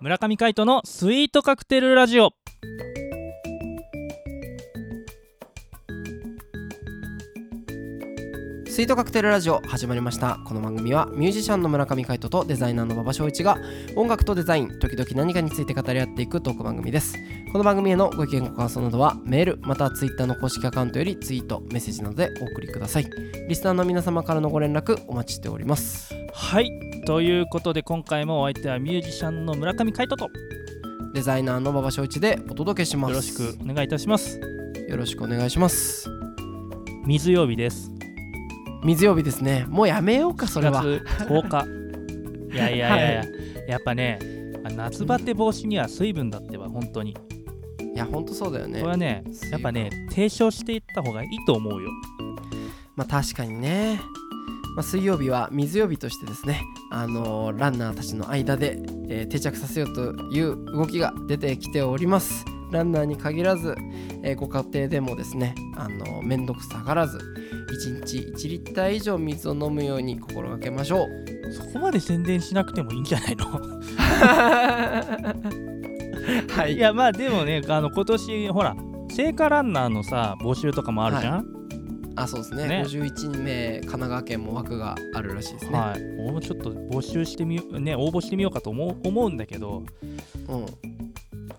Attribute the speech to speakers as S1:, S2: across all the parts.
S1: 村上海人のスイートカクテルラジオ。
S2: スイートカクテルラジオ始まりました。この番組はミュージシャンの村上海人とデザイナーの馬場翔一が音楽とデザイン時々何かについて語り合っていくトーク番組です。この番組へのご意見ご感想などはメールまたはツイッターの公式アカウントよりツイートメッセージなどでお送りください。リスナーの皆様からのご連絡お待ちしております。
S1: はい。ということで今回もお相手はミュージシャンの村上海人とよ
S2: デザイナーの馬場翔一でお届けします。
S1: ろしくお願いいたします。
S2: よろしくお願いします。
S1: 水曜日です
S2: 水曜日ですね。もうやめようかそれは。
S1: 4月10日。いやいやいやいや、やっぱねあ夏バテ防止には水分だってば本当に。
S2: いやほんとそうだよね。
S1: これはねやっぱね提唱していった方がいいと思うよ。
S2: まあ確かにね、まあ、水曜日は水曜日としてですね、あのーランナーたちの間で、えー定着させようという動きが出てきておりますランナーに限らず、えーご家庭でもですね、あのー、めんどくさがらず1日1リッター以上水を飲むように心がけましょう。
S1: そこまで宣伝しなくてもいいんじゃないの？
S2: はい。
S1: いやまあでもねあの今年ほら聖火ランナーのさ募集とかもあるじゃん、
S2: あそうですね。
S1: ね。
S2: 51名神奈川県も枠があるらしいですね、
S1: はい、もうちょっと募集してみようね応募してみようかと思う思うんだけど。
S2: うん、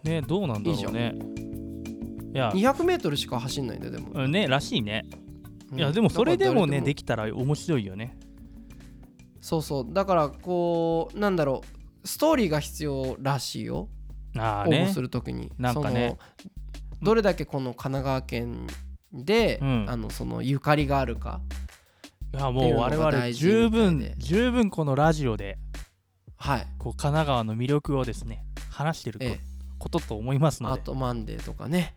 S1: ねどうなんだろうね。いや。
S2: 200m しか走んないんだよでも、
S1: うんねらしいね。
S2: うん。
S1: いやでもそれでもねできたら面白いよね。
S2: そうそう。だからこうなんだろう。ストーリーが必要らしいよ。
S1: ああね。
S2: 応募するときに。
S1: なんかね。
S2: そのどれだけこの神奈川県で、
S1: うん。
S2: あのそのゆかりがあるか。
S1: いや
S2: っていうのが
S1: もう我々
S2: 大事
S1: 十
S2: みたい
S1: 分
S2: で。
S1: 十分このラジオで
S2: はい。
S1: こう神奈川の魅力をですね話してるこ
S2: ええ
S1: ことと思いますので。
S2: アートマンデーとかね。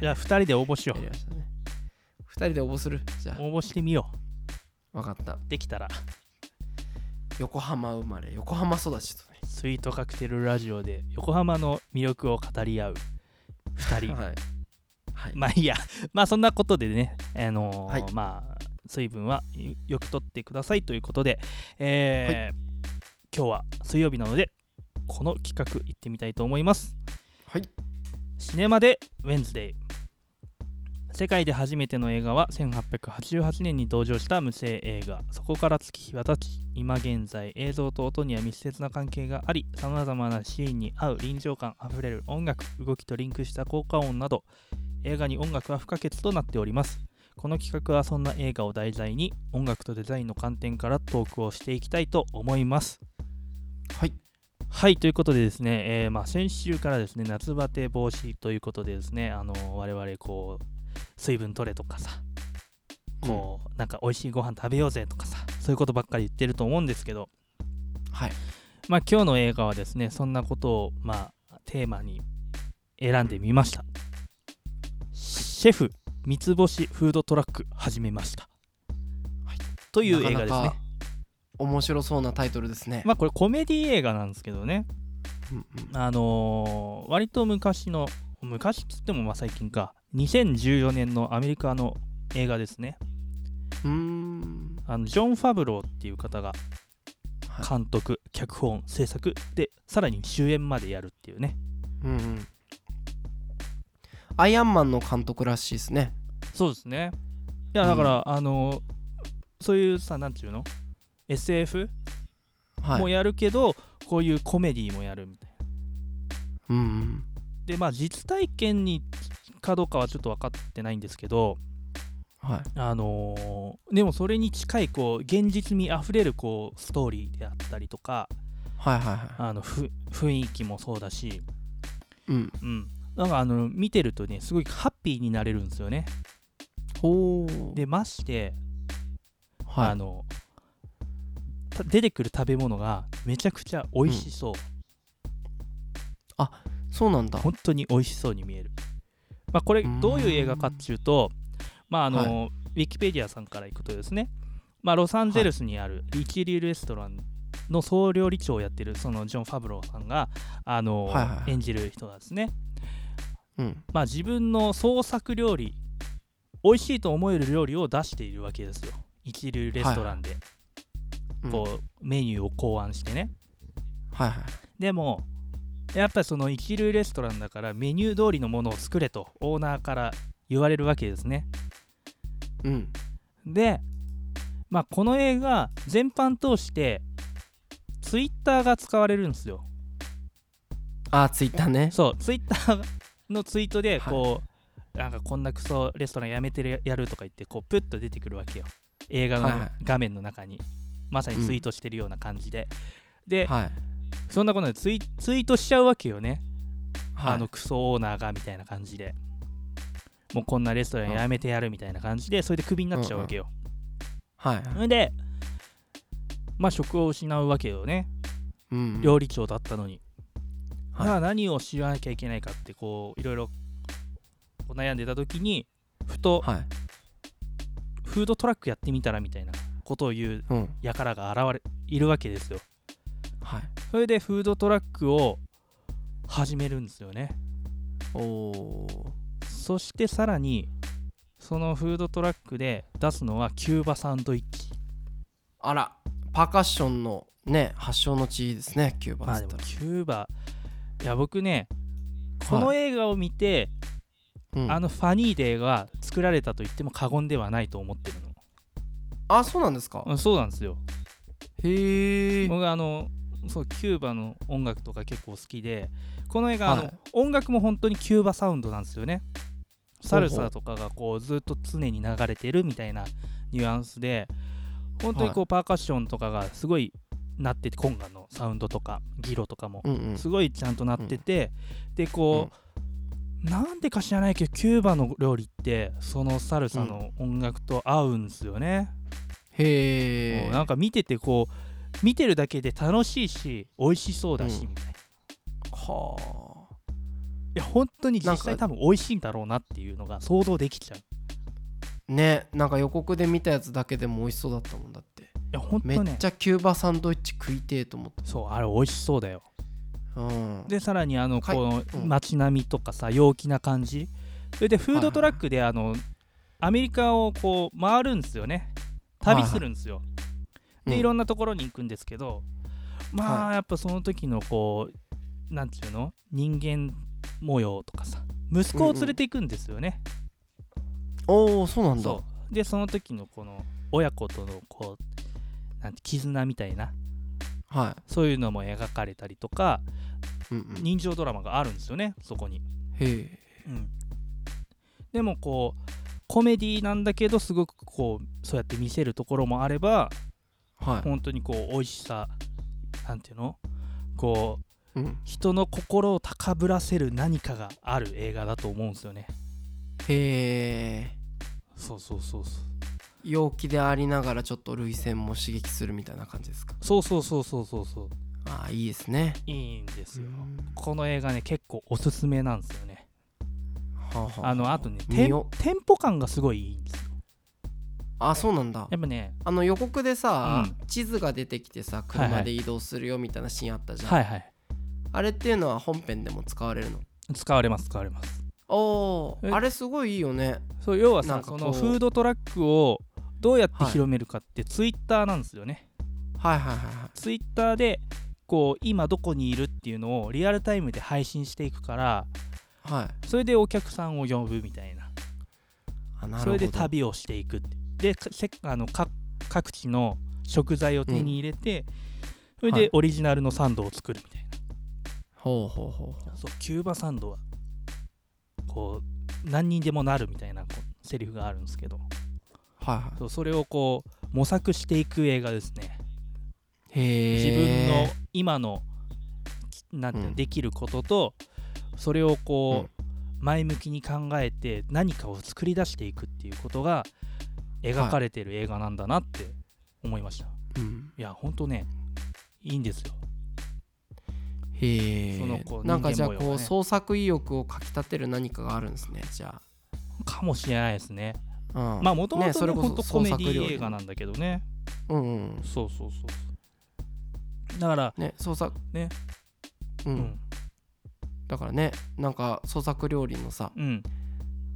S1: じゃあ2人で応募しよ
S2: やりましたね。2人で応募する？じゃ
S1: う応募してみよ
S2: あ分かった。
S1: うできたら。
S2: 横浜生まれ横浜育ちとね。
S1: スイートカクテルラジオで横浜の魅力を語り合う。2人。
S2: はい、はい、
S1: まあいいや。まあそんなことでね。あのー
S2: はい。
S1: まあ水分はよくとってくださいということで、えー今日は水曜日なのでこの企画行ってみたいと思います
S2: はい。
S1: シネマでウェンズデイ。世界で初めての映画は1888年に登場した無声映画。そこから月日は経ち今現在映像と音には密接な関係がありさまざまなシーンに合う臨場感あふれる音楽動きとリンクした効果音など映画に音楽は不可欠となっております。この企画はそんな映画を題材に音楽とデザインの観点からトークをしていきたいと思います。
S2: はい、
S1: ということでですね、えーまあ、先週からですね、夏バテ防止ということでですね、あの我々こう、水分取れとかさ、こう、なんか美味しいご飯食べようぜとかさ、そういうことばっかり言ってると思うんですけど、
S2: はい
S1: まあ、今日の映画はですね、そんなことを、まあ、テーマに選んでみました。シェフ三つ星フードトラック始めました。
S2: はい
S1: という映画ですね。
S2: なかなか面白そうなタイトルですね、
S1: まあこれコメディ映画なんですけどね、
S2: うんうん。
S1: あのー割と昔の昔っつってもまあ最近か。2014年のアメリカの映画ですね。
S2: うーん。
S1: あのジョン・ファブローっていう方が
S2: はい。
S1: 監督、脚本制作でさらに主演までやるっていうね。
S2: うんうん。アイアンマンの監督らしいですね。
S1: そうですね。いやだから、あのーそういうさなんていうの？SF
S2: はい。
S1: もやるけど、こういうコメディもやるみたいな。
S2: うんうん。
S1: でまあ実体験にかどうかはちょっと分かってないんですけど
S2: はい。
S1: あのーでもそれに近いこう現実味あふれるこうストーリーであったりとか
S2: はいはいはい。
S1: あのふ雰囲気もそうだし、
S2: うん。
S1: うん、なんかあの見てるとねすごいハッピーになれるんですよね。
S2: おー
S1: でまして、
S2: はい。
S1: あのた出てくる食べ物がめちゃくちゃ美味しそう、
S2: そうなんだ。
S1: 本当に美味しそうに見える。まあ、これどういう映画かっていうと、まああのウィキペディアさんからいくとですね、まあ、ロサンゼルスにある一流レストランの総料理長をやってるそのジョン・ファブローさんがあの、
S2: はいはいはい。
S1: 演じる人なんですね。
S2: うん。
S1: まあ、自分の創作料理美味しいと思える料理を出しているわけですよ。一流レストランで、
S2: うん
S1: こうメニューを考案してね。
S2: はいはい。
S1: でもやっぱりその一流レストランだからメニュー通りのものを作れとオーナーから言われるわけですね。
S2: うん。
S1: でまあこの映画全般通してツイッターが使われるんですよ。
S2: あツイッターね。
S1: そうツイッターのツイートで
S2: はい。
S1: こう、なんかこんなクソレストランやめてるやるとか言ってこうプッと出てくるわけよ。映画の
S2: はいはい。
S1: 画面の中に、まさにツイートしてるような感じで、で、
S2: はい。
S1: そんなことでツイツイートしちゃうわけよね、
S2: はい。
S1: あのクソオーナーがみたいな感じで。もうこんなレストランやめてやるみたいな感じでそれでクビになっちゃうわけよ、
S2: はい
S1: それでまあ職を失うわけよね。
S2: うん
S1: 料理長だったのに、
S2: はい。
S1: あ何を知らなきゃいけないかってこういろいろ悩んでた時にふと
S2: はい。
S1: フードトラックやってみたらみたいなことを言う
S2: うん。
S1: 輩が現れいるわけですよ。
S2: はい。
S1: それでフードトラックを始めるんですよね。
S2: おお
S1: そしてさらにそのフードトラックで出すのはキューバサンドイッチ。
S2: あらパーカッションのね発祥の地ですねキューバ
S1: まあでもキューバいや僕ねこの映画を見て、
S2: うん。
S1: あのファニーデーが作られたと言っても過言ではないと思ってる
S2: あそうなんですか？
S1: のうんそうなんですよ。
S2: へえ
S1: 僕あのそうキューバの音楽とか結構好きでこの映画、あの
S2: はい
S1: 音楽も本当にキューバサウンドなんですよね。サルサとかがこうずっと常に流れてるみたいなニュアンスで本当にこうパーカッションとかがすごいなっててコンガのサウンドとかギロとかも
S2: うんうん。
S1: すごいちゃんとなってて、でこう、なんでか知らないけどキューバの料理ってそのサルサの音楽と合うんですよね、
S2: へえ
S1: なんか見ててこう見てるだけで楽しいし美味しそうだし
S2: うん
S1: みたいな、い
S2: はあ。
S1: や本当に実際多分美味しいんだろうなっていうのが想像できちゃう。い
S2: ねなんか予告で見たやつだけでも美味しそうだったもんだって。
S1: や本
S2: め
S1: 当ね。
S2: っちゃキューバサンドイッチ食いてえと思っ
S1: そうあれ美味しそうだよ。
S2: たうん。
S1: でさらにあのこの
S2: うん。
S1: 街並みとかさ陽気な感じ。それでフードトラックであのアメリカをこう回るんですよね旅するんですよ、でいろ
S2: ん
S1: んなところに行くんですけどまあやっぱその時のこうなんていうの？人間模様とかさ息子を連れていくんですよね、
S2: おおそうなんだ。
S1: でその時のこの親子とのこうなんて絆みたいな
S2: は
S1: そういうのも描かれたりとか
S2: い、うんうん、
S1: 人情ドラマがあるんですよねそこに、
S2: へえ。
S1: うん、でもこうコメディなんだけどすごくこうそうやって見せるところもあれば
S2: はい、
S1: 本当にこう美味しさなんていうの？こう
S2: うん、
S1: 人の心を高ぶらせる何かがある映画だと思うんですよね。
S2: へえ。
S1: そうそうそうそう。
S2: 陽気でありながらちょっと涙腺も刺激するみたいな感じですか？
S1: そうそうそうそうそうそう。
S2: ああいいですね。
S1: いいんですよ。
S2: うん。
S1: この映画ね結構おすすめなんですよね
S2: はあはあ。
S1: あのあとねテンポ感がすごいいいんですよ。
S2: あそうなんだ。
S1: やっぱね
S2: あの予告でさ、
S1: う
S2: 地図が出てきてさ
S1: はい
S2: 車
S1: はい
S2: で移動するよみたいなシーンあったじゃん、
S1: はいはい。
S2: あれっていうのは本編でも使われるの？
S1: 使われます使われます。え
S2: おーあれすごいいいよね。
S1: そう要はさそう。のフードトラックをどうやって
S2: はい
S1: 広めるかってツイッターなんですよね、
S2: はいはいはいはい。
S1: ツイッターでこう今どこにいるっていうのをリアルタイムで配信していくから
S2: はい。
S1: それでお客さんを呼ぶみたいな。
S2: あなるほど。
S1: それで旅をしていくであのか各地の食材を手に入れて、それ
S2: はい。
S1: でオリジナルのサンドを作るみたいな、
S2: ほうほうほう
S1: そうキューバサンドはこう何にでもなるみたいなこうセリフがあるんですけど。
S2: はいは
S1: そうそれをこう模索していく映画ですね。
S2: いへ
S1: 自
S2: え
S1: 分の今のきなんていうの、
S2: うん。
S1: できることとそれをこう、
S2: うん。
S1: 前向きに考えて何かを作り出していくっていうことが描かれてる映画なんだなって思いました、
S2: うん。
S1: い、やほんとねいいんですよ。
S2: へえ。なんかじゃあこう創作意欲をかきたてる何かがあるんですねじゃ
S1: かもしれないですね。
S2: あ、うん、
S1: まあもともとほんとコメディ映画なんだけどね。
S2: うんうん。
S1: そうそうそうだから
S2: ね創作
S1: ね。
S2: う、
S1: うんん
S2: だからねなんか創作料理のさ
S1: うん。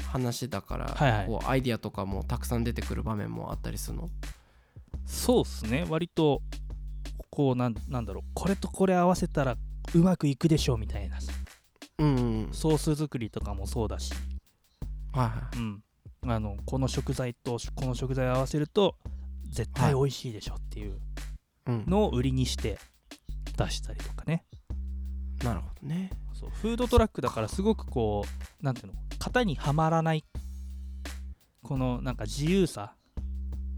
S2: 話だから、
S1: はいはい。
S2: こうアイディアとかもたくさん出てくる場面もあったりするの？
S1: そうっすね。割とこうなんなんだろう。これとこれ合わせたらうまくいくでしょうみたいな
S2: うんうん
S1: ソース作りとかもそうだし、
S2: はいは
S1: うん、あのこの食材とこの食材を合わせると絶対美味しいでしょっていうのを売りにして出したりとかね
S2: なるほどね。
S1: そうフードトラックだからすごくこうなんていうの？型にはまらない。このなんか自由さ。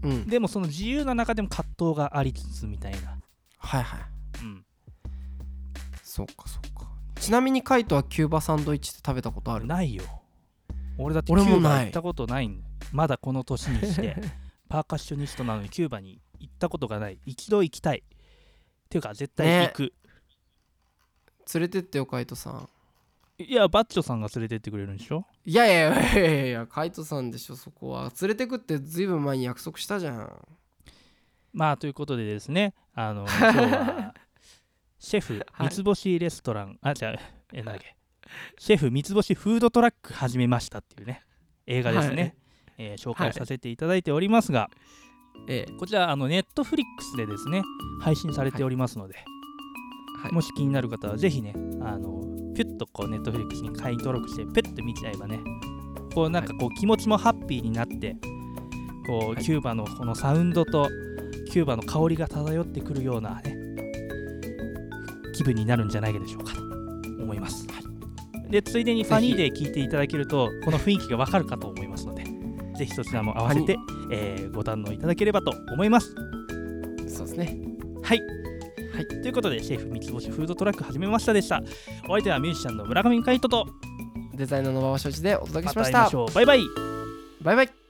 S2: うん。
S1: でもその自由な中でも葛藤がありつつみたいな、
S2: はいはい。
S1: うん、
S2: そうかそうか。ちなみにカイトはキューバサンドイッチって食べたことある？
S1: ないよ。俺だってキューバ行ったことないんまだこの年にして。パーカッショニストなのにキューバに行ったことがない。一度行きたい。っていうか絶対行く、
S2: 連れてってよカイトさん。
S1: いやバッチョさんが連れてってくれるんでしょ？
S2: いやいやいやいやいやカイトさんでしょそこは。連れてくってずいぶん前に約束したじゃん。
S1: まあということでですね。あの 今日はシェフ
S2: はい。
S1: 三つ星レストラン、あじゃあえなんだっけシェフ三つ星フードトラック始めましたっていうね映画ですね、
S2: はい。
S1: えー紹介させていただいておりますが、
S2: ええ。
S1: こちらあのネットフリックスでですね配信されておりますので、
S2: はい
S1: もし気になる方はぜひねあのピュッとこうネットフリックスに会員登録してペッと見ちゃえばねこうなんかこう気持ちもハッピーになってこう
S2: はい。
S1: キューバのこのサウンドとキューバの香りが漂ってくるようなね気分になるんじゃないでしょうかと思います、でついでにファニーで聞いていただけるとこの雰囲気がわかるかと思いますのでぜひそちらも合わせて、えーご堪能いただければと思います。
S2: そうですね。
S1: はい、
S2: はい。
S1: ということでシェフ三つ星フードトラック始めましたでした。お相手はミュージシャンの村上海人と
S2: デザイナーの馬場所一でお届け
S1: ま
S2: した。ました
S1: ましょう。バイバイ。
S2: バイバイ